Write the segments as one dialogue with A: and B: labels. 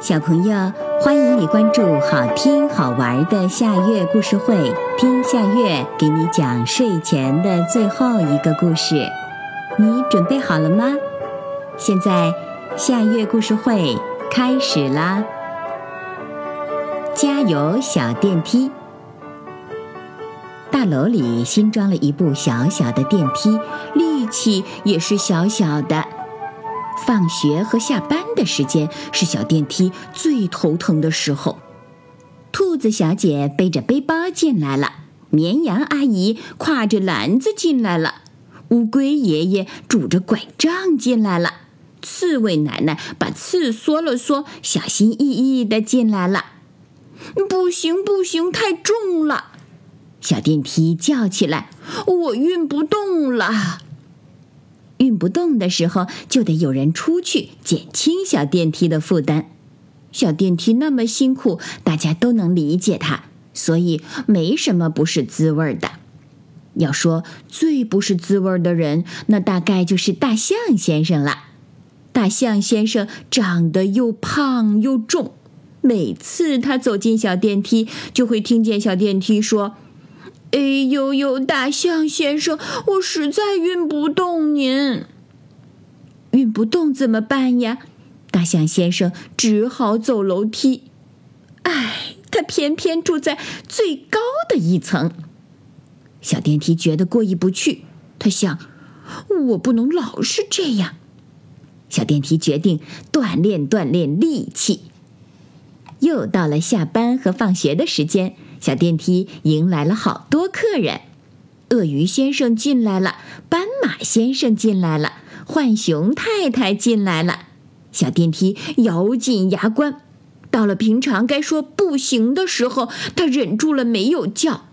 A: 小朋友，欢迎你关注好听好玩的夏月故事会，听夏月给你讲睡前的最后一个故事。你准备好了吗？现在夏月故事会开始啦！加油，小电梯！大楼里新装了一部小小的电梯，力气也是小小的。放学和下班的时间是小电梯最头疼的时候。兔子小姐背着背包进来了，绵羊阿姨挎着篮子进来了，乌龟爷爷拄着拐杖进来了，刺猬奶奶把刺缩了缩，小心翼翼地进来了。不行不行，太重了！小电梯叫起来：“我运不动了。”运不动的时候，就得有人出去减轻小电梯的负担。小电梯那么辛苦，大家都能理解它，所以没什么不是滋味的。要说最不是滋味的人，那大概就是大象先生了。大象先生长得又胖又重，每次他走进小电梯，就会听见小电梯说。哎呦呦，大象先生，我实在运不动您。运不动怎么办呀？大象先生只好走楼梯。唉，他偏偏住在最高的一层。小电梯觉得过意不去，他想，我不能老是这样。小电梯决定锻炼锻炼力气。又到了下班和放学的时间。小电梯迎来了好多客人，鳄鱼先生进来了，斑马先生进来了，浣熊太太进来了。小电梯咬紧牙关，到了平常该说不行的时候，他忍住了没有叫。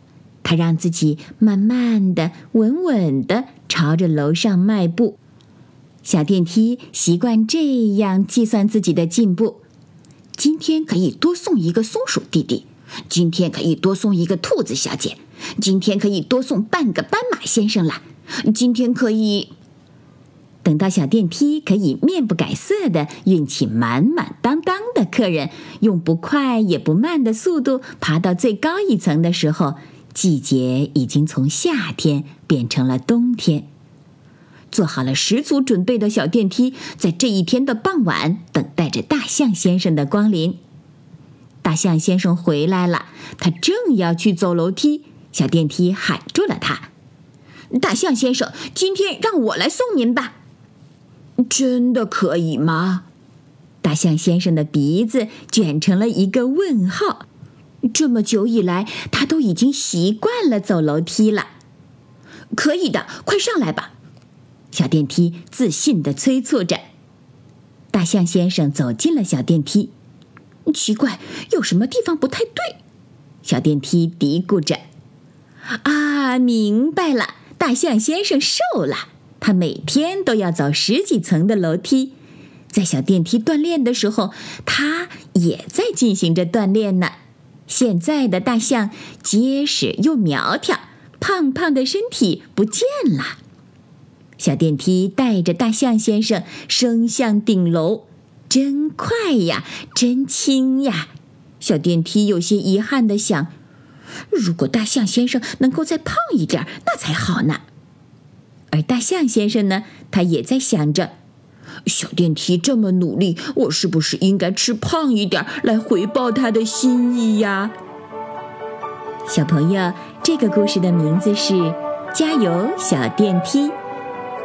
A: 他让自己慢慢的、稳稳的朝着楼上迈步。小电梯习惯这样计算自己的进步：今天可以多送一个松鼠弟弟。今天可以多送一个兔子小姐，今天可以多送半个斑马先生了。今天可以等到小电梯可以面不改色的运起满满当当的客人，用不快也不慢的速度爬到最高一层的时候，季节已经从夏天变成了冬天。做好了十足准备的小电梯，在这一天的傍晚等待着大象先生的光临。大象先生回来了，他正要去走楼梯，小电梯喊住了他。大象先生，今天让我来送您吧。真的可以吗？大象先生的鼻子卷成了一个问号。这么久以来，他都已经习惯了走楼梯了。可以的，快上来吧。小电梯自信地催促着。大象先生走进了小电梯。奇怪，有什么地方不太对？小电梯嘀咕着。啊，明白了，大象先生瘦了，他每天都要走十几层的楼梯。在小电梯锻炼的时候，他也在进行着锻炼呢。现在的大象结实又苗条，胖胖的身体不见了。小电梯带着大象先生升向顶楼。真快呀，真轻呀！小电梯有些遗憾的想：“如果大象先生能够再胖一点，那才好呢。”而大象先生呢，他也在想着：“小电梯这么努力，我是不是应该吃胖一点来回报他的心意呀？”小朋友，这个故事的名字是《加油小电梯》，